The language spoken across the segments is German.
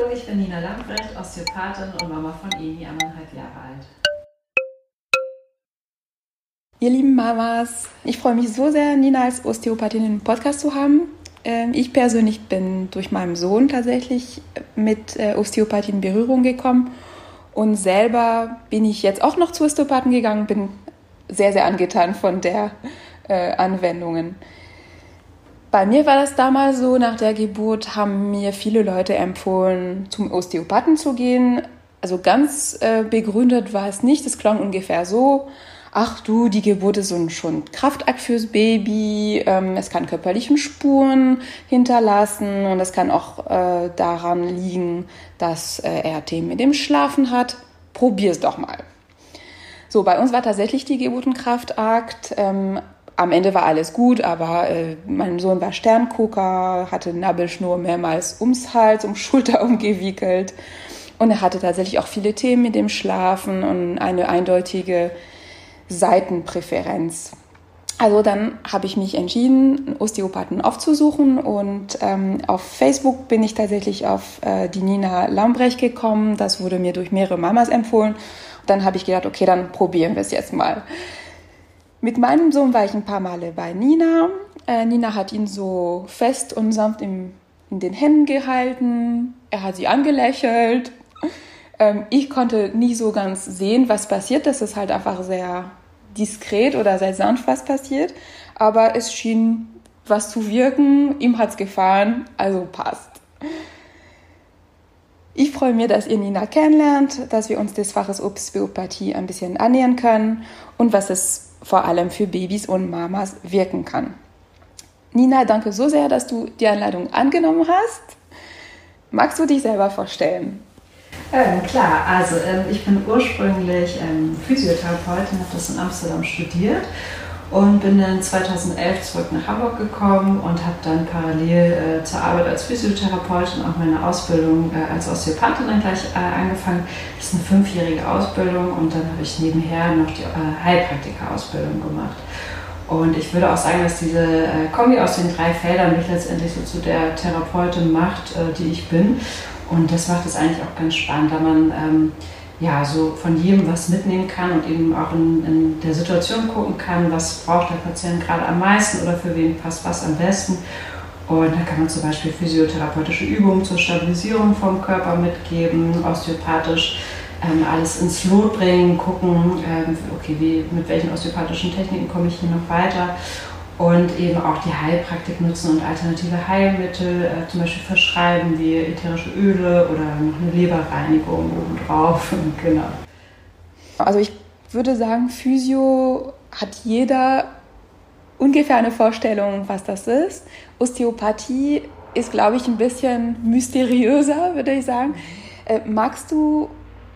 Hallo, ich bin Nina Lambrecht, Osteopathin und Mama von Emi, eineinhalb Jahre alt. Ihr lieben Mamas, ich freue mich so sehr, Nina als Osteopathin im Podcast zu haben. Ähm, ich persönlich bin durch meinen Sohn tatsächlich mit äh, Osteopathie in Berührung gekommen und selber bin ich jetzt auch noch zu Osteopathen gegangen, bin sehr, sehr angetan von der äh, Anwendungen. Bei mir war das damals so, nach der Geburt haben mir viele Leute empfohlen, zum Osteopathen zu gehen. Also ganz äh, begründet war es nicht, es klang ungefähr so, ach du, die Geburt ist schon Kraftakt fürs Baby, ähm, es kann körperlichen Spuren hinterlassen und es kann auch äh, daran liegen, dass äh, er Themen mit dem Schlafen hat. Probier's doch mal. So, bei uns war tatsächlich die Geburt ein Kraftakt. Ähm, am Ende war alles gut, aber äh, mein Sohn war Sterngucker, hatte Nabelschnur mehrmals ums Hals, um Schulter umgewickelt. Und er hatte tatsächlich auch viele Themen mit dem Schlafen und eine eindeutige Seitenpräferenz. Also dann habe ich mich entschieden, einen Osteopathen aufzusuchen und ähm, auf Facebook bin ich tatsächlich auf äh, die Nina Lambrecht gekommen. Das wurde mir durch mehrere Mamas empfohlen. Und dann habe ich gedacht, okay, dann probieren wir es jetzt mal. Mit meinem Sohn war ich ein paar Male bei Nina. Äh, Nina hat ihn so fest und sanft im, in den Händen gehalten. Er hat sie angelächelt. Ähm, ich konnte nie so ganz sehen, was passiert. Das ist halt einfach sehr diskret oder sehr sanft, was passiert. Aber es schien was zu wirken. Ihm hat es gefallen, also passt. Ich freue mich, dass ihr Nina kennenlernt, dass wir uns des Faches Osteopathie ein bisschen annähern können und was es vor allem für Babys und Mamas wirken kann. Nina, danke so sehr, dass du die Einladung angenommen hast. Magst du dich selber vorstellen? Ähm, klar, also ähm, ich bin ursprünglich ähm, Physiotherapeutin, habe das in Amsterdam studiert und bin dann 2011 zurück nach Hamburg gekommen und habe dann parallel äh, zur Arbeit als Physiotherapeutin auch meine Ausbildung äh, als Osteopathin dann gleich äh, angefangen. Das ist eine fünfjährige Ausbildung und dann habe ich nebenher noch die äh, Heilpraktika-Ausbildung gemacht. Und ich würde auch sagen, dass diese äh, Kombi aus den drei Feldern mich letztendlich so zu der Therapeutin macht, äh, die ich bin. Und das macht es eigentlich auch ganz spannend, da man ähm, ja, so von jedem was mitnehmen kann und eben auch in, in, der Situation gucken kann, was braucht der Patient gerade am meisten oder für wen passt was am besten. Und da kann man zum Beispiel physiotherapeutische Übungen zur Stabilisierung vom Körper mitgeben, osteopathisch ähm, alles ins Lot bringen, gucken, ähm, okay, wie, mit welchen osteopathischen Techniken komme ich hier noch weiter und eben auch die Heilpraktik nutzen und alternative Heilmittel äh, zum Beispiel verschreiben, wie ätherische Öle oder noch eine Leberreinigung obendrauf. genau. Also ich würde sagen, Physio hat jeder ungefähr eine Vorstellung, was das ist. Osteopathie ist, glaube ich, ein bisschen mysteriöser, würde ich sagen. Äh, magst du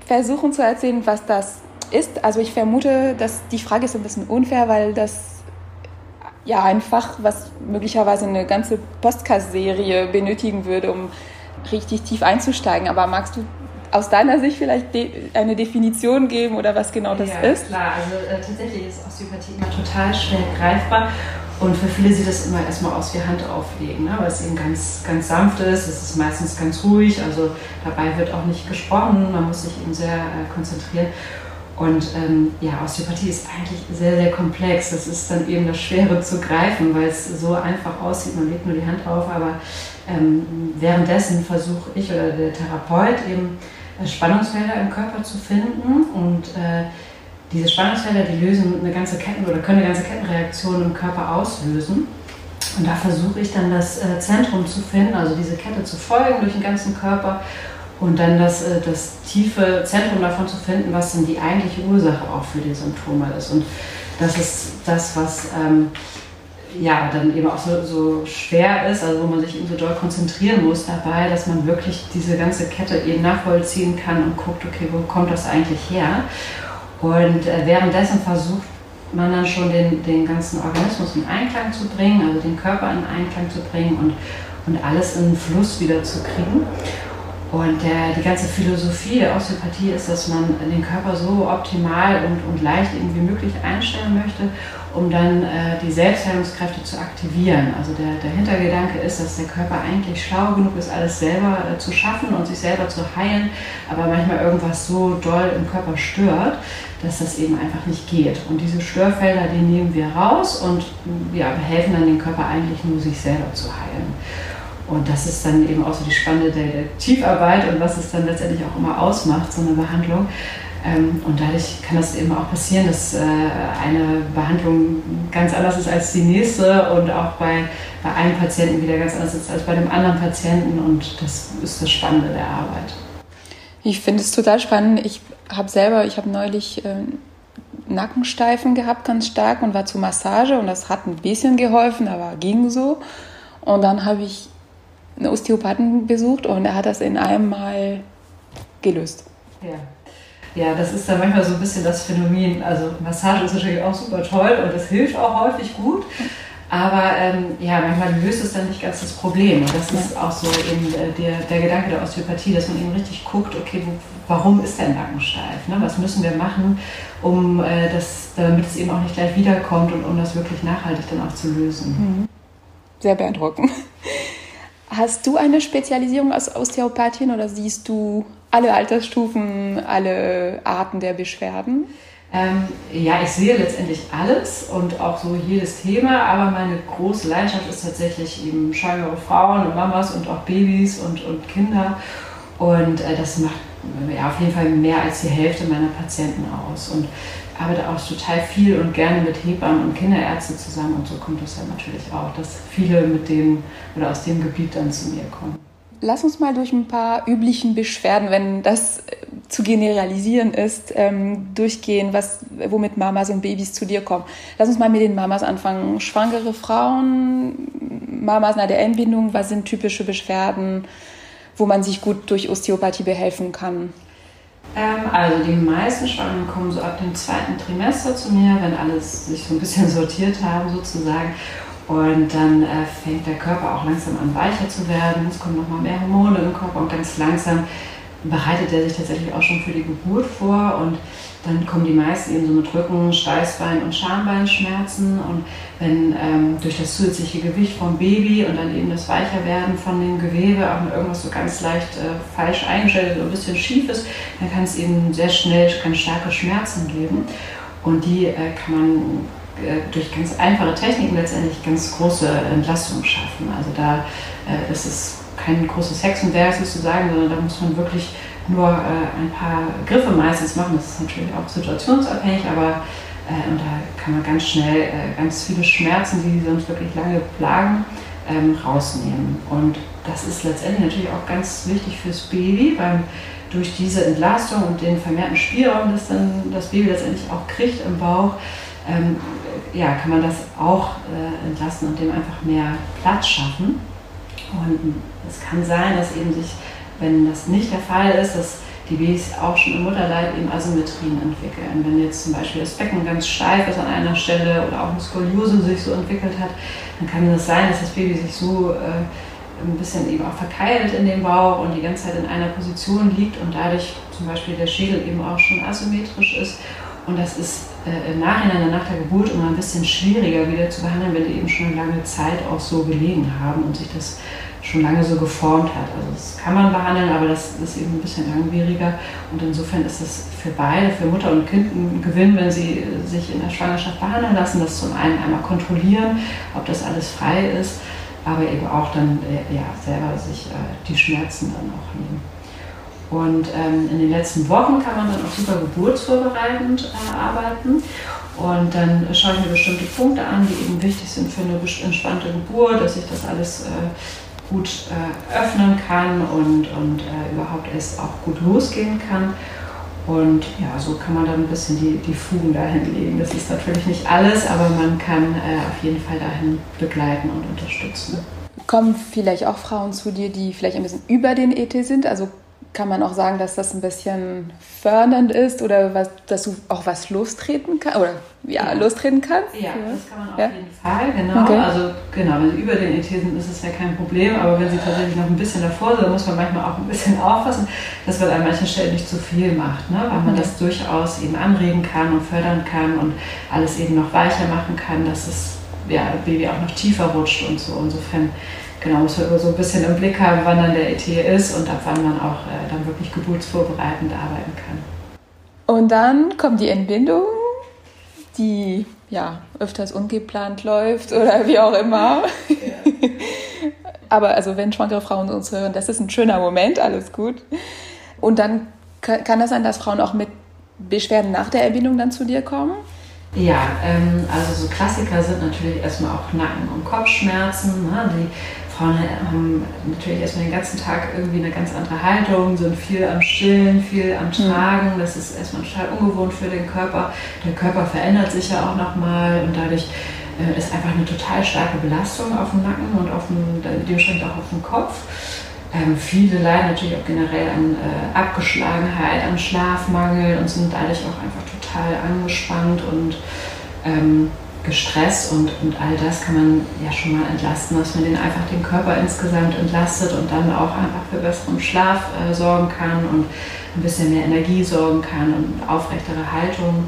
versuchen zu erzählen, was das ist? Also ich vermute, dass die Frage ist ein bisschen unfair, weil das ja, ein Fach, was möglicherweise eine ganze Podcast-Serie benötigen würde, um richtig tief einzusteigen. Aber magst du aus deiner Sicht vielleicht de eine Definition geben oder was genau das ja, ist? klar. Also äh, tatsächlich ist Osteopathie immer total schwer greifbar. Und für viele sieht das immer erstmal aus wie Hand auflegen, ne? weil es eben ganz, ganz sanft ist. Es ist meistens ganz ruhig, also dabei wird auch nicht gesprochen. Man muss sich eben sehr äh, konzentrieren. Und ähm, ja, Osteopathie ist eigentlich sehr, sehr komplex. Das ist dann eben das Schwere zu greifen, weil es so einfach aussieht, man legt nur die Hand auf, aber ähm, währenddessen versuche ich oder der Therapeut eben äh, Spannungsfelder im Körper zu finden und äh, diese Spannungsfelder, die lösen eine ganze Ketten oder können eine ganze Kettenreaktion im Körper auslösen. Und da versuche ich dann das äh, Zentrum zu finden, also diese Kette zu folgen durch den ganzen Körper und dann das, äh, das tiefe Zentrum davon zu finden, was denn die eigentliche Ursache auch für die Symptome ist. Und das ist das, was ähm, ja dann eben auch so, so, schwer ist, also wo man sich eben so doll konzentrieren muss dabei, dass man wirklich diese ganze Kette eben nachvollziehen kann und guckt, okay, wo kommt das eigentlich her? Und äh, währenddessen versucht man dann schon den, den ganzen Organismus in Einklang zu bringen, also den Körper in Einklang zu bringen und, und alles in den Fluss wieder zu kriegen. Und der, die ganze Philosophie der Osteopathie ist, dass man den Körper so optimal und, und leicht wie möglich einstellen möchte, um dann äh, die Selbstheilungskräfte zu aktivieren. Also der, der Hintergedanke ist, dass der Körper eigentlich schlau genug ist, alles selber äh, zu schaffen und sich selber zu heilen, aber manchmal irgendwas so doll im Körper stört, dass das eben einfach nicht geht. Und diese Störfelder, die nehmen wir raus und ja, helfen dann dem Körper eigentlich nur, sich selber zu heilen. Und das ist dann eben auch so die spannende Detektivarbeit und was es dann letztendlich auch immer ausmacht, so eine Behandlung. Ähm, und dadurch kann das eben auch passieren, dass äh, eine Behandlung ganz anders ist als die nächste und auch bei, bei einem Patienten wieder ganz anders ist als bei dem anderen Patienten. Und das ist das Spannende der Arbeit. Ich finde es total spannend. Ich habe selber, ich habe neulich äh, Nackensteifen gehabt, ganz stark und war zur Massage und das hat ein bisschen geholfen, aber ging so. Und dann habe ich einen Osteopathen besucht und er hat das in einem Mal gelöst. Ja. Ja, das ist dann manchmal so ein bisschen das Phänomen. Also Massage ist natürlich auch super toll und es hilft auch häufig gut. Aber ähm, ja, manchmal löst es dann nicht ganz das Problem. Und das ist auch so eben äh, der, der Gedanke der Osteopathie, dass man eben richtig guckt, okay, wo, warum ist der Nacken steif? Ne? Was müssen wir machen, um äh, das, damit es eben auch nicht gleich wiederkommt und um das wirklich nachhaltig dann auch zu lösen. Mhm. Sehr beeindruckend. Hast du eine Spezialisierung als Osteopathin oder siehst du alle Altersstufen, alle Arten der Beschwerden? Ähm, ja, ich sehe letztendlich alles und auch so jedes Thema, aber meine große Leidenschaft ist tatsächlich eben schwangere Frauen und Mamas und auch Babys und, und Kinder. Und äh, das macht ja, auf jeden Fall mehr als die Hälfte meiner Patienten aus. Und arbeite auch total viel und gerne mit Hebammen und Kinderärzten zusammen und so kommt es dann natürlich auch, dass viele mit dem oder aus dem Gebiet dann zu mir kommen. Lass uns mal durch ein paar üblichen Beschwerden, wenn das zu generalisieren ist, ähm, durchgehen, was, womit Mamas und Babys zu dir kommen. Lass uns mal mit den Mamas anfangen. Schwangere Frauen, Mamas nach der Entbindung, was sind typische Beschwerden, wo man sich gut durch Osteopathie behelfen kann? Ähm, also die meisten Schwangeren kommen so ab dem zweiten Trimester zu mir, wenn alles sich so ein bisschen sortiert haben sozusagen. Und dann äh, fängt der Körper auch langsam an weicher zu werden. Es kommen nochmal mehr Hormone im Körper und ganz langsam bereitet er sich tatsächlich auch schon für die Geburt vor. Und dann kommen die meisten eben so mit Rücken, Steißbein und Schambeinschmerzen. Und wenn ähm, durch das zusätzliche Gewicht vom Baby und dann eben das Weicherwerden von dem Gewebe auch mit irgendwas so ganz leicht äh, falsch eingestellt oder ein bisschen schief ist, dann kann es eben sehr schnell ganz starke Schmerzen geben. Und die äh, kann man äh, durch ganz einfache Techniken letztendlich ganz große Entlastung schaffen. Also da äh, ist es kein großes Hexenwerk sozusagen, sondern da muss man wirklich nur äh, ein paar Griffe meistens machen. Das ist natürlich auch situationsabhängig, aber äh, und da kann man ganz schnell äh, ganz viele Schmerzen, die sonst wirklich lange plagen, ähm, rausnehmen. Und das ist letztendlich natürlich auch ganz wichtig fürs Baby, weil durch diese Entlastung und den vermehrten Spielraum, das dann das Baby letztendlich auch kriegt im Bauch, ähm, ja, kann man das auch äh, entlasten und dem einfach mehr Platz schaffen. Und es kann sein, dass eben sich, wenn das nicht der Fall ist, dass die Babys auch schon im Mutterleib eben Asymmetrien entwickeln. Wenn jetzt zum Beispiel das Becken ganz steif ist an einer Stelle oder auch eine Skoliose sich so entwickelt hat, dann kann es sein, dass das Baby sich so äh, ein bisschen eben auch verkeilt in dem Bauch und die ganze Zeit in einer Position liegt und dadurch zum Beispiel der Schädel eben auch schon asymmetrisch ist. Und das ist äh, im Nachhinein nach der Geburt immer ein bisschen schwieriger wieder zu behandeln, wenn die eben schon eine lange Zeit auch so gelegen haben und sich das schon lange so geformt hat. Also das kann man behandeln, aber das ist eben ein bisschen langwieriger. Und insofern ist es für beide, für Mutter und Kind ein Gewinn, wenn sie sich in der Schwangerschaft behandeln lassen, das zum einen einmal kontrollieren, ob das alles frei ist, aber eben auch dann äh, ja, selber sich äh, die Schmerzen dann auch nehmen. Und ähm, in den letzten Wochen kann man dann auch super geburtsvorbereitend äh, arbeiten. Und dann schaue ich mir bestimmte Punkte an, die eben wichtig sind für eine entspannte Geburt, dass ich das alles äh, gut äh, öffnen kann und, und äh, überhaupt erst auch gut losgehen kann. Und ja, so kann man dann ein bisschen die, die Fugen dahin legen. Das ist natürlich nicht alles, aber man kann äh, auf jeden Fall dahin begleiten und unterstützen. Kommen vielleicht auch Frauen zu dir, die vielleicht ein bisschen über den ET sind, also kann man auch sagen, dass das ein bisschen fördernd ist oder was, dass du auch was lostreten kannst oder ja, ja. lostreten kannst? Ja, das kann man auf ja. jeden Fall, genau. Okay. Also genau, wenn sie über den ET sind, ist es ja kein Problem, aber wenn sie tatsächlich noch ein bisschen davor sind, muss man manchmal auch ein bisschen aufpassen, dass man an manchen Stellen nicht zu viel macht, ne? weil man okay. das durchaus eben anregen kann und fördern kann und alles eben noch weicher machen kann, dass es ja, Baby auch noch tiefer rutscht und so. Insofern genau, muss man so ein bisschen im Blick haben, wann dann der ET ist und ab wann man auch äh, dann wirklich geburtsvorbereitend arbeiten kann. Und dann kommt die Entbindung, die ja öfters ungeplant läuft oder wie auch immer. Ja. Aber also wenn schwangere Frauen uns hören, das ist ein schöner Moment, alles gut. Und dann kann das sein, dass Frauen auch mit Beschwerden nach der Entbindung dann zu dir kommen? Ja, ähm, also so Klassiker sind natürlich erstmal auch Nacken- und Kopfschmerzen. Ne? Die Frauen haben natürlich erstmal den ganzen Tag irgendwie eine ganz andere Haltung, sind viel am Stillen, viel am mhm. Tragen. Das ist erstmal total ungewohnt für den Körper. Der Körper verändert sich ja auch nochmal und dadurch äh, ist einfach eine total starke Belastung auf dem Nacken und auf dem, dementsprechend auch auf dem Kopf. Ähm, viele leiden natürlich auch generell an äh, Abgeschlagenheit, an Schlafmangel und sind dadurch auch einfach total angespannt und ähm, gestresst und, und all das kann man ja schon mal entlasten, dass man den einfach den Körper insgesamt entlastet und dann auch einfach für besseren Schlaf äh, sorgen kann und ein bisschen mehr Energie sorgen kann und aufrechtere Haltung.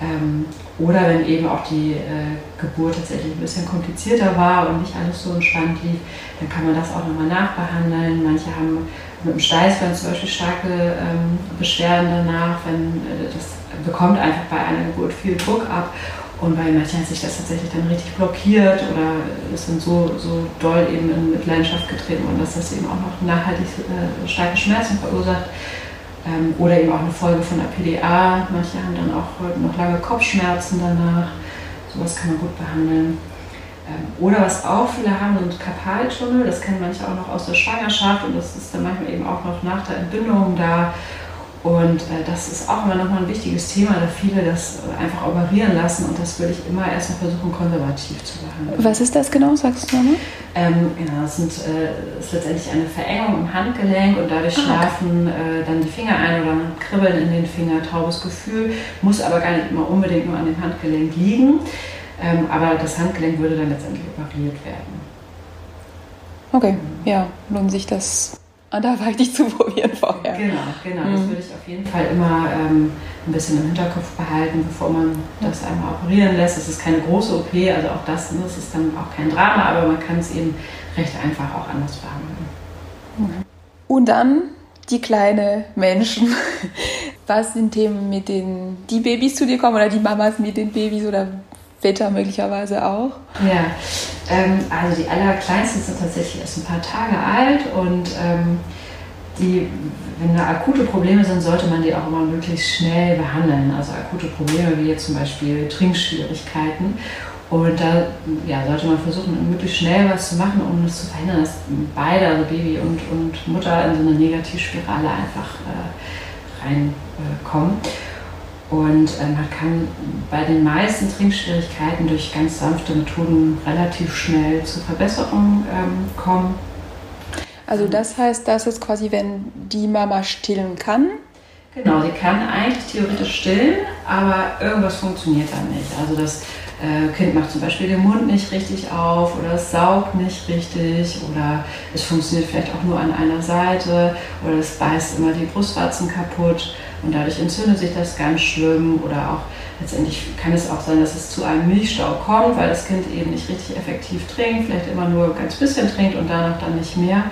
Ähm, oder wenn eben auch die äh, Geburt tatsächlich ein bisschen komplizierter war und nicht alles so entspannt lief, dann kann man das auch nochmal nachbehandeln. Manche haben mit dem Steißbein zum Beispiel starke ähm, Beschwerden danach, wenn äh, das bekommt einfach bei einer Geburt viel Druck ab und bei manchen hat sich das tatsächlich dann richtig blockiert oder ist dann so, so doll eben in Mitleidenschaft getreten worden, dass das eben auch noch nachhaltig äh, starke Schmerzen verursacht. Ähm, oder eben auch eine Folge von der PDA. Manche haben dann auch noch lange Kopfschmerzen danach. Sowas kann man gut behandeln. Ähm, oder was auch viele haben, sind Kapaltunnel. Das kennen manche auch noch aus der Schwangerschaft und das ist dann manchmal eben auch noch nach der Entbindung da. Und äh, das ist auch immer nochmal ein wichtiges Thema, da viele das äh, einfach operieren lassen und das würde ich immer erstmal versuchen, konservativ zu behandeln. Was ist das genau, sagst du nochmal? Ähm, genau, das sind, äh, ist letztendlich eine Verengung im Handgelenk und dadurch ah, schlafen okay. äh, dann die Finger ein oder man kribbeln in den Finger, taubes Gefühl, muss aber gar nicht immer unbedingt nur an dem Handgelenk liegen, ähm, aber das Handgelenk würde dann letztendlich operiert werden. Okay, ja, lohnt sich das anderweitig zu probieren vorher. Genau, genau. Mhm. Das würde ich auf jeden Fall immer ähm, ein bisschen im Hinterkopf behalten, bevor man das einmal operieren lässt. Es ist keine große OP, also auch das, ne, das ist dann auch kein Drama, aber man kann es eben recht einfach auch anders behandeln. Mhm. Und dann die kleinen Menschen. Was sind Themen, mit denen die Babys zu dir kommen oder die Mamas mit den Babys oder Väter möglicherweise auch? Ja, ähm, also die allerkleinsten sind tatsächlich erst ein paar Tage alt und ähm, die, wenn da akute Probleme sind, sollte man die auch immer möglichst schnell behandeln. Also akute Probleme wie jetzt zum Beispiel Trinkschwierigkeiten. Und da ja, sollte man versuchen, möglichst schnell was zu machen, um das zu verhindern, dass beide, also Baby und, und Mutter, in so eine Negativspirale einfach äh, reinkommen. Äh, und äh, man kann bei den meisten Trinkschwierigkeiten durch ganz sanfte Methoden relativ schnell zur Verbesserung ähm, kommen. Also das heißt, das ist quasi, wenn die Mama stillen kann? Genau, sie kann eigentlich theoretisch stillen, aber irgendwas funktioniert dann nicht. Also das äh, Kind macht zum Beispiel den Mund nicht richtig auf oder es saugt nicht richtig oder es funktioniert vielleicht auch nur an einer Seite oder es beißt immer die Brustwarzen kaputt und dadurch entzündet sich das ganz schlimm oder auch letztendlich kann es auch sein, dass es zu einem Milchstau kommt, weil das Kind eben nicht richtig effektiv trinkt, vielleicht immer nur ganz bisschen trinkt und danach dann nicht mehr.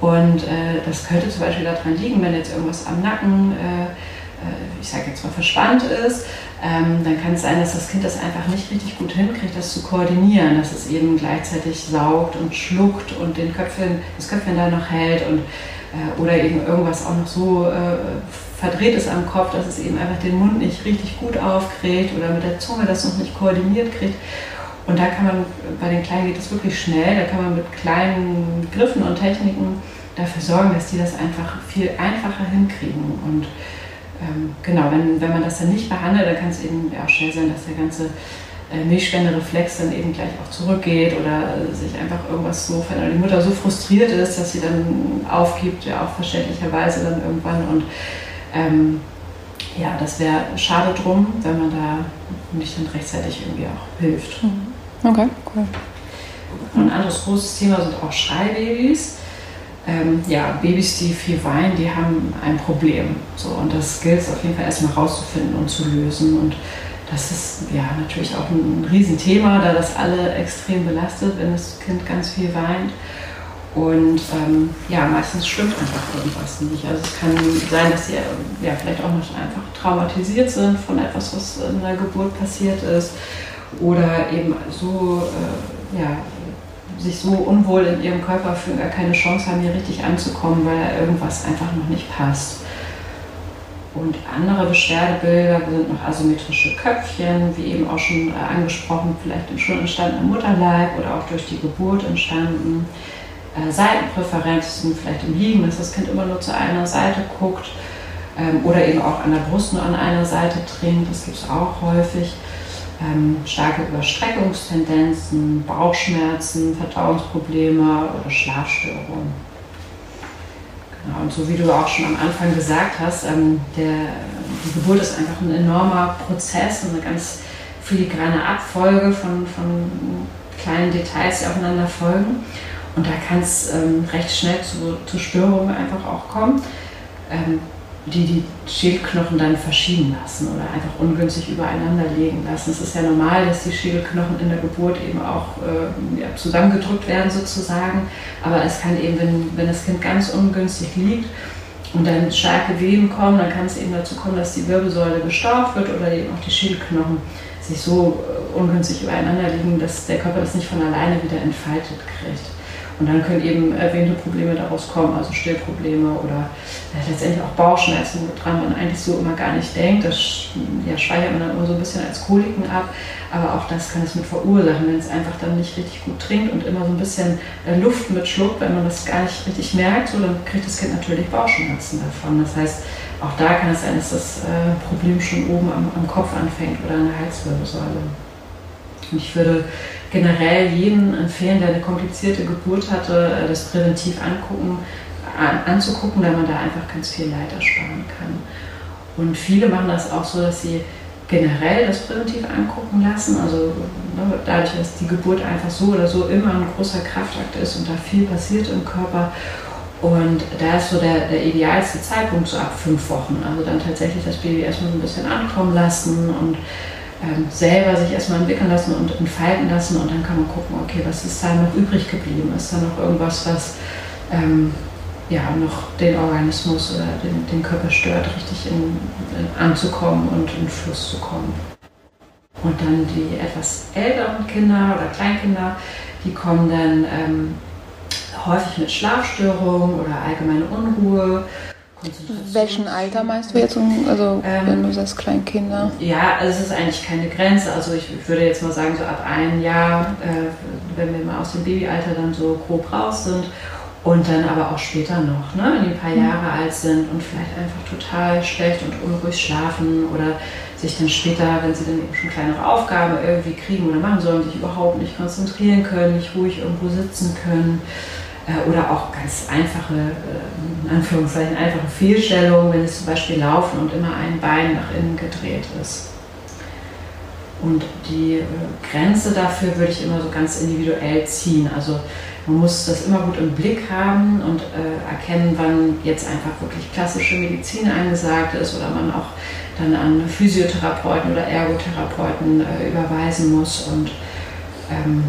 Und äh, das könnte zum Beispiel daran liegen, wenn jetzt irgendwas am Nacken, äh, äh ich sage jetzt mal, verspannt ist, ähm, dann kann es sein, dass das Kind das einfach nicht richtig gut hinkriegt, das zu koordinieren, dass es eben gleichzeitig saugt und schluckt und den Köpfchen, das Köpfchen da noch hält und äh, oder eben irgendwas auch noch so äh, verdreht ist am Kopf, dass es eben einfach den Mund nicht richtig gut aufkriegt oder mit der Zunge das noch nicht koordiniert kriegt. Und da kann man, bei den Kleinen geht es wirklich schnell, da kann man mit kleinen Griffen und Techniken dafür sorgen, dass die das einfach viel einfacher hinkriegen. Und ähm, genau, wenn, wenn man das dann nicht behandelt, dann kann es eben auch schnell sein, dass der ganze äh, Milchspendereflex dann eben gleich auch zurückgeht oder sich einfach irgendwas so verändert, die Mutter so frustriert ist, dass sie dann aufgibt, ja auch verständlicherweise dann irgendwann und ähm, ja, das wäre schade drum, wenn man da nicht dann rechtzeitig irgendwie auch hilft. Mhm. Okay, cool. ein anderes großes Thema sind auch Schreibabys. Ähm, ja, Babys, die viel weinen, die haben ein Problem. So, und das gilt es auf jeden Fall erstmal rauszufinden und zu lösen. Und das ist ja natürlich auch ein Riesenthema, da das alle extrem belastet, wenn das Kind ganz viel weint. Und ähm, ja, meistens stimmt einfach irgendwas nicht. Also es kann sein, dass sie ja, vielleicht auch noch einfach traumatisiert sind von etwas, was in der Geburt passiert ist. Oder eben so, äh, ja, sich so unwohl in ihrem Körper fühlen, gar keine Chance haben, hier richtig anzukommen, weil irgendwas einfach noch nicht passt. Und andere Beschwerdebilder sind noch asymmetrische Köpfchen, wie eben auch schon äh, angesprochen, vielleicht schon entstanden im Mutterleib oder auch durch die Geburt entstanden. Äh, Seitenpräferenzen, vielleicht im Liegen, dass das Kind immer nur zu einer Seite guckt ähm, oder eben auch an der Brust nur an einer Seite trinkt, das gibt es auch häufig. Ähm, starke Überstreckungstendenzen, Bauchschmerzen, Verdauungsprobleme oder Schlafstörungen. Genau, und so wie du auch schon am Anfang gesagt hast, ähm, der, die Geburt ist einfach ein enormer Prozess, eine ganz filigrane Abfolge von, von kleinen Details, die aufeinander folgen. Und da kann es ähm, recht schnell zu, zu, Störungen einfach auch kommen, ähm, die die Schädelknochen dann verschieben lassen oder einfach ungünstig übereinander legen lassen. Es ist ja normal, dass die Schädelknochen in der Geburt eben auch äh, ja, zusammengedrückt werden sozusagen. Aber es kann eben, wenn, wenn das Kind ganz ungünstig liegt, und dann starke Wehen kommen, dann kann es eben dazu kommen, dass die Wirbelsäule gestaucht wird oder eben auch die Schädelknochen sich so äh, ungünstig übereinander liegen, dass der Körper das nicht von alleine wieder entfaltet kriegt. Und dann können eben erwähnte Probleme daraus kommen, also Stillprobleme oder äh, letztendlich auch Bauchschmerzen, woran man eigentlich so immer gar nicht denkt. Das ja, speichert man dann immer so ein bisschen als Koliken ab. Aber auch das kann es mit verursachen, wenn es einfach dann nicht richtig gut trinkt und immer so ein bisschen äh, Luft mitschluckt, wenn man das gar nicht richtig merkt, so, dann kriegt das Kind natürlich Bauchschmerzen davon. Das heißt, auch da kann es sein, dass das äh, Problem schon oben am, am Kopf anfängt oder an der Halswirbelsäule. Ich würde generell jeden empfehlen, der eine komplizierte Geburt hatte, äh, das präventiv angucken, an, anzugucken, da man da einfach ganz viel Leid ersparen kann. Und viele machen das auch so, dass sie generell das präventiv angucken lassen. Also ne, dadurch, dass die Geburt einfach so oder so immer ein großer Kraftakt ist und da viel passiert im Körper. Und da ist so der, der idealste Zeitpunkt so ab fünf Wochen. Also dann tatsächlich das Baby erstmal so ein bisschen ankommen lassen und ähm, selber sich erstmal entwickeln lassen und entfalten lassen und dann kann man gucken, okay, was ist da noch übrig geblieben? Ist da noch irgendwas, was ähm, ja, noch den Organismus oder den, den Körper stört, richtig in, in, anzukommen und in Fluss zu kommen? Und dann die etwas älteren Kinder oder Kleinkinder, die kommen dann ähm, häufig mit Schlafstörungen oder allgemeine Unruhe welchen Alter meinst du jetzt, also ähm, wenn du sagst Kleinkinder? Ja, also es ist eigentlich keine Grenze. Also ich würde jetzt mal sagen, so ab einem Jahr, äh, wenn wir mal aus dem Babyalter dann so grob raus sind und dann aber auch später noch, ne, wenn die ein paar mhm. Jahre alt sind und vielleicht einfach total schlecht und unruhig schlafen oder sich dann später, wenn sie dann eben schon kleinere Aufgaben irgendwie kriegen oder machen sollen, sich überhaupt nicht konzentrieren können, nicht ruhig irgendwo sitzen können oder auch ganz einfache, äh, in Anführungszeichen, einfache Fehlstellungen, wenn es zum Beispiel laufen und immer ein Bein nach innen gedreht ist. Und die äh, Grenze dafür würde ich immer so ganz individuell ziehen. Also man muss das immer gut im Blick haben und erkennen, wann jetzt einfach wirklich klassische Medizin angesagt ist oder man auch dann an Physiotherapeuten oder Ergotherapeuten überweisen muss. Und ähm,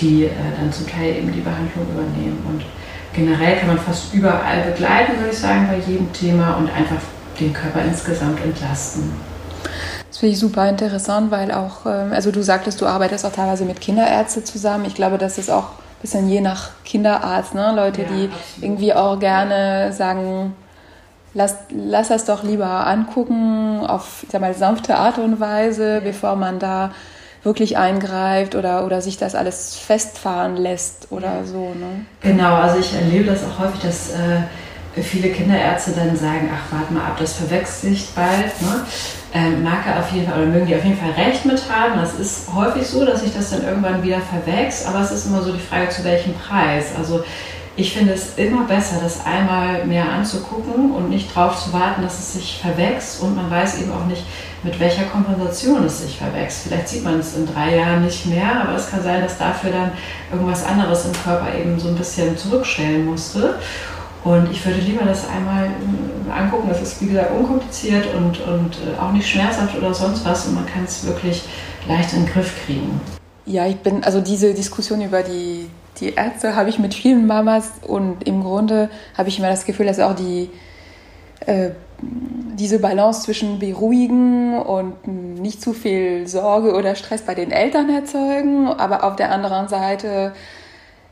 die äh, dann zum Teil eben die Behandlung übernehmen. Und generell kann man fast überall begleiten, würde ich sagen, bei jedem Thema und einfach den Körper insgesamt entlasten. Das finde ich super interessant, weil auch, ähm, also du sagtest, du arbeitest auch teilweise mit Kinderärzten zusammen. Ich glaube, das ist auch ein bisschen je nach Kinderarzt, ne? Leute, ja, die absolut. irgendwie auch gerne sagen, lass, lass das doch lieber angucken auf, ich sag mal, sanfte Art und Weise, bevor man da wirklich eingreift oder, oder sich das alles festfahren lässt oder ja. so. Ne? Genau, also ich erlebe das auch häufig, dass äh, viele Kinderärzte dann sagen, ach, warte mal ab, das verwechselt sich bald. Ne? Ähm, mag er auf jeden Fall, oder mögen die auf jeden Fall recht mit haben. Das ist häufig so, dass sich das dann irgendwann wieder verwächst, aber es ist immer so die Frage, zu welchem Preis. Also ich finde es immer besser, das einmal mehr anzugucken und nicht darauf zu warten, dass es sich verwächst und man weiß eben auch nicht, mit welcher Kompensation es sich verwächst. Vielleicht sieht man es in drei Jahren nicht mehr, aber es kann sein, dass dafür dann irgendwas anderes im Körper eben so ein bisschen zurückstellen musste. Und ich würde lieber das einmal äh, angucken. Das ist, wie gesagt, unkompliziert und, und äh, auch nicht schmerzhaft oder sonst was. Und man kann es wirklich leicht in den Griff kriegen. Ja, ich bin, also diese Diskussion über die, die Ärzte habe ich mit vielen Mamas und im Grunde habe ich immer das Gefühl, dass auch die, äh, diese Balance zwischen beruhigen und nicht zu viel Sorge oder Stress bei den Eltern erzeugen, aber auf der anderen Seite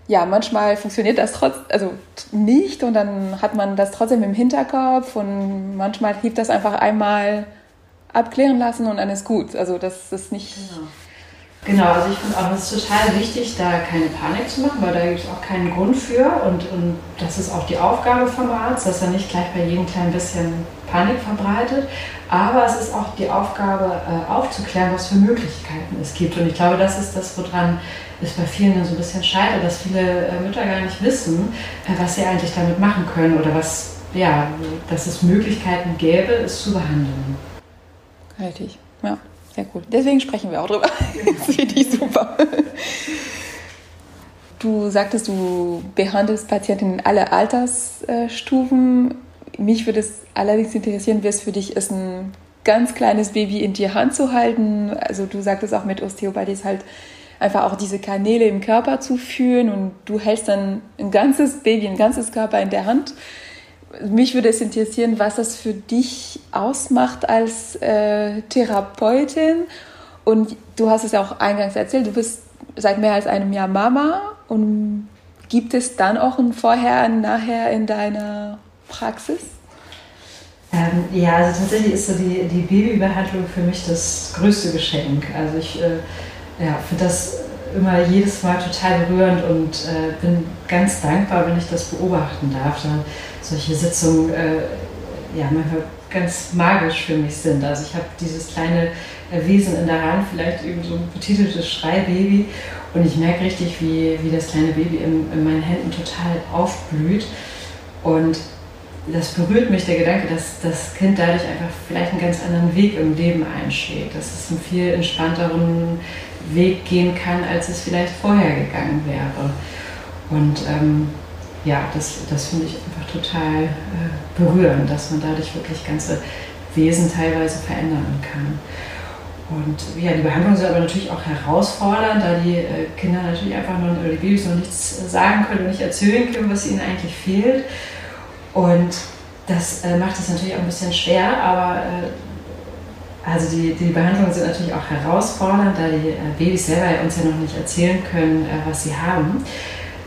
ja, manchmal funktioniert das trotz, also nicht und dann hat man das trotzdem im Hinterkopf und manchmal hilft das einfach einmal abklären lassen und dann ist gut. Also das ist nicht. Genau. Genau, also ich finde auch, es ist total wichtig, da keine Panik zu machen, weil da gibt es auch keinen Grund für. Und, und das ist auch die Aufgabe vom Arzt, dass er nicht gleich bei jedem kleinen bisschen Panik verbreitet. Aber es ist auch die Aufgabe, äh, aufzuklären, was für Möglichkeiten es gibt. Und ich glaube, das ist das, woran es bei vielen so ein bisschen scheitert, dass viele äh, Mütter gar nicht wissen, äh, was sie eigentlich damit machen können oder was, ja, dass es Möglichkeiten gäbe, es zu behandeln. Richtig, ja. Sehr cool. Deswegen sprechen wir auch drüber. finde ich super. Du sagtest, du behandelst Patienten in alle Altersstufen. Mich würde es allerdings interessieren, wie es für dich ist, ein ganz kleines Baby in die Hand zu halten. Also du sagtest auch mit Osteopathie ist halt einfach auch diese Kanäle im Körper zu fühlen und du hältst dann ein ganzes Baby, ein ganzes Körper in der Hand mich würde es interessieren, was das für dich ausmacht als äh, Therapeutin. Und du hast es ja auch eingangs erzählt, du bist seit mehr als einem Jahr Mama. Und gibt es dann auch ein Vorher und Nachher in deiner Praxis? Ähm, ja, also tatsächlich ist so die, die Babybehandlung für mich das größte Geschenk. Also ich äh, ja, finde das immer jedes Mal total berührend und äh, bin ganz dankbar, wenn ich das beobachten darf. Dann solche Sitzungen äh, ja, manchmal ganz magisch für mich sind. Also ich habe dieses kleine äh, Wesen in der Hand, vielleicht eben so ein betiteltes Schreibaby und ich merke richtig, wie, wie das kleine Baby in, in meinen Händen total aufblüht und das berührt mich, der Gedanke, dass das Kind dadurch einfach vielleicht einen ganz anderen Weg im Leben einschlägt, dass es einen viel entspannteren Weg gehen kann, als es vielleicht vorher gegangen wäre. Und ähm, ja, das, das finde ich einfach total äh, berührend, dass man dadurch wirklich ganze Wesen teilweise verändern kann. Und ja, die Behandlung soll aber natürlich auch herausfordern, da die äh, Kinder natürlich einfach noch, oder die Babys noch nichts sagen können und nicht erzählen können, was ihnen eigentlich fehlt. Und das äh, macht es natürlich auch ein bisschen schwer, aber äh, also die, die Behandlungen sind natürlich auch herausfordernd, da die äh, Babys selber uns ja noch nicht erzählen können, äh, was sie haben.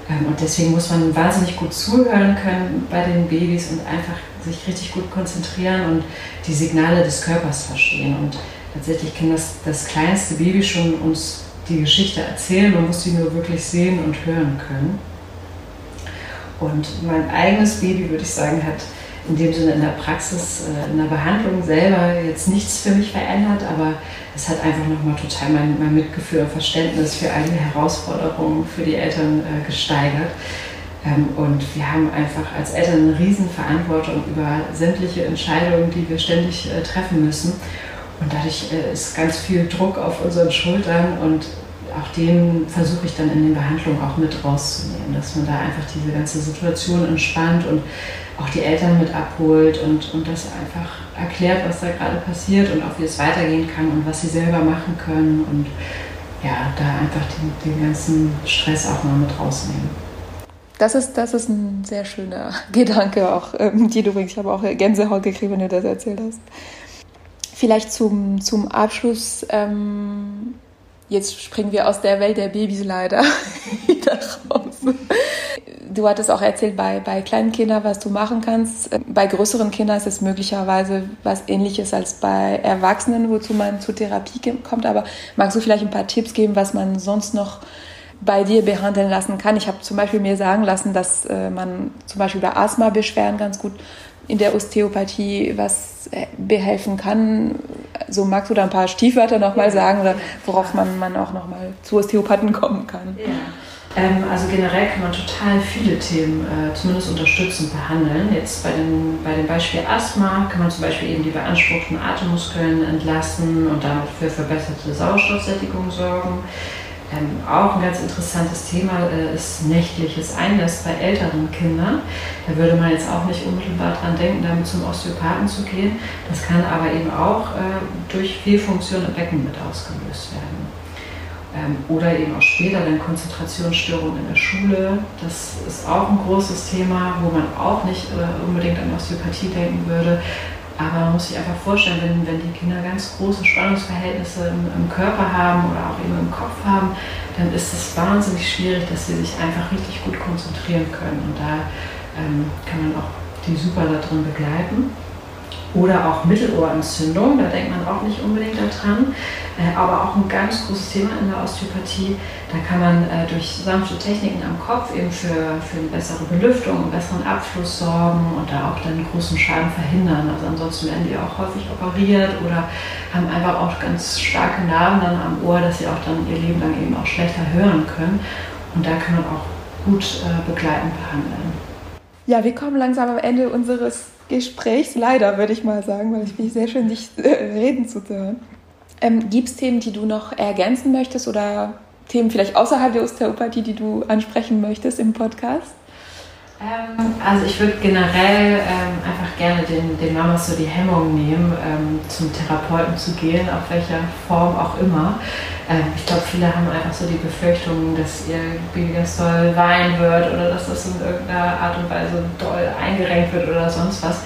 Ähm, und deswegen muss man wahnsinnig gut zuhören können bei den Babys und einfach sich richtig gut konzentrieren und die Signale des Körpers verstehen. Und tatsächlich kann das, das kleinste Baby schon uns die Geschichte erzählen, man muss sie nur wirklich sehen und hören können. Und mein eigenes Baby, würde ich sagen, hat in dem Sinne in der Praxis, äh, in der Behandlung selber jetzt nichts für mich verändert, aber es hat einfach nochmal total mein, mein Mitgefühl und Verständnis für all die Herausforderungen für die Eltern äh, gesteigert. Ähm, und wir haben einfach als Eltern eine Riesenverantwortung über sämtliche Entscheidungen, die wir ständig äh, treffen müssen. Und dadurch ist ganz viel Druck auf unseren Schultern und auch den versuche ich dann in den Behandlungen auch mit rauszunehmen, dass man da einfach diese ganze Situation entspannt und auch die Eltern mit abholt und, und das einfach erklärt, was da gerade passiert und auch wie es weitergehen kann und was sie selber machen können und ja, da einfach den, den ganzen Stress auch mal mit rausnehmen. Das ist, das ist ein sehr schöner Gedanke, auch ähm, die du übrigens, ich habe auch Gänsehaut gekriegt, wenn du das erzählt hast. Vielleicht zum, zum Abschluss ähm, Jetzt springen wir aus der Welt der Babys leider wieder raus. Du hattest auch erzählt, bei, bei kleinen Kindern, was du machen kannst. Bei größeren Kindern ist es möglicherweise was ähnliches als bei Erwachsenen, wozu man zur Therapie kommt. Aber magst du vielleicht ein paar Tipps geben, was man sonst noch bei dir behandeln lassen kann. Ich habe zum Beispiel mir sagen lassen, dass äh, man zum Beispiel bei Asthma-Beschwerden ganz gut in der Osteopathie was äh, behelfen kann. So magst du da ein paar Stiefwörter nochmal ja. sagen oder worauf man, man auch nochmal zu Osteopathen kommen kann? Ja. Ähm, also generell kann man total viele Themen äh, zumindest unterstützend behandeln. Jetzt bei, den, bei dem Beispiel Asthma kann man zum Beispiel eben die beanspruchten Atemmuskeln entlasten und damit für verbesserte Sauerstoffsättigung sorgen. Ähm, auch ein ganz interessantes Thema äh, ist nächtliches Einnest bei älteren Kindern. Da würde man jetzt auch nicht unmittelbar dran denken, damit zum Osteopathen zu gehen. Das kann aber eben auch äh, durch Fehlfunktion im Becken mit ausgelöst werden. Ähm, oder eben auch später dann Konzentrationsstörungen in der Schule. Das ist auch ein großes Thema, wo man auch nicht äh, unbedingt an Osteopathie denken würde. Aber man muss sich einfach vorstellen, wenn, wenn die Kinder ganz große Spannungsverhältnisse im, im, Körper haben oder auch eben im Kopf haben, dann ist es wahnsinnig schwierig, dass sie sich einfach richtig gut konzentrieren können. Und da ähm, kann man auch die super darin begleiten. Oder auch Mittelohrentzündung, da denkt man auch nicht unbedingt daran. Äh, aber auch ein ganz großes Thema in der Osteopathie. Da kann man äh, durch sanfte Techniken am Kopf eben für, für eine bessere Belüftung, einen besseren Abfluss sorgen und da auch dann großen Schaden verhindern. Also ansonsten werden die auch häufig operiert oder haben einfach auch ganz starke Narben dann am Ohr, dass sie auch dann ihr Leben lang eben auch schlechter hören können. Und da kann man auch gut äh, begleitend behandeln. Ja, wir kommen langsam am Ende unseres Gesprächs, leider würde ich mal sagen, weil ich finde sehr schön, dich äh, reden zu hören. Ähm, Gibt es Themen, die du noch ergänzen möchtest oder Themen vielleicht außerhalb der Osteopathie, die du ansprechen möchtest im Podcast? Ähm, also ich würde generell ähm, einfach gerne den, den Mamas so die Hemmung nehmen, ähm, zum Therapeuten zu gehen, auf welcher Form auch immer. Ähm, ich glaube, viele haben einfach so die Befürchtung, dass ihr Baby ganz doll weinen wird oder dass das in irgendeiner Art und Weise doll eingerenkt wird oder sonst was.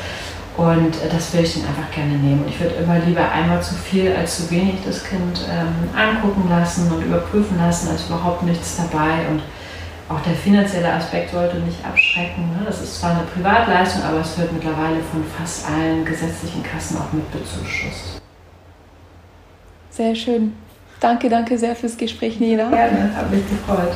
Und äh, das will ich dann einfach gerne nehmen. Ich würde immer lieber einmal zu viel als zu wenig das Kind ähm, angucken lassen und überprüfen lassen, als überhaupt nichts dabei. Und auch der finanzielle Aspekt sollte nicht abschrecken. Ne? Das ist zwar eine Privatleistung, aber es wird mittlerweile von fast allen gesetzlichen Kassen auch mit bezuschusst. Sehr schön. Danke, danke sehr fürs Gespräch, Nina. Gerne, habe mich gefreut.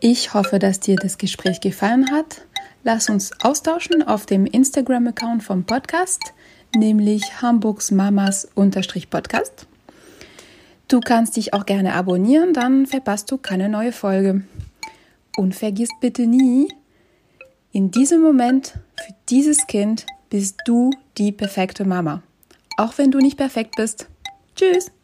Ich hoffe, dass dir das Gespräch gefallen hat. Lass uns austauschen auf dem Instagram-Account vom Podcast nämlich Hamburgs Mamas Podcast. Du kannst dich auch gerne abonnieren, dann verpasst du keine neue Folge. Und vergiss bitte nie, in diesem Moment für dieses Kind bist du die perfekte Mama. Auch wenn du nicht perfekt bist. Tschüss!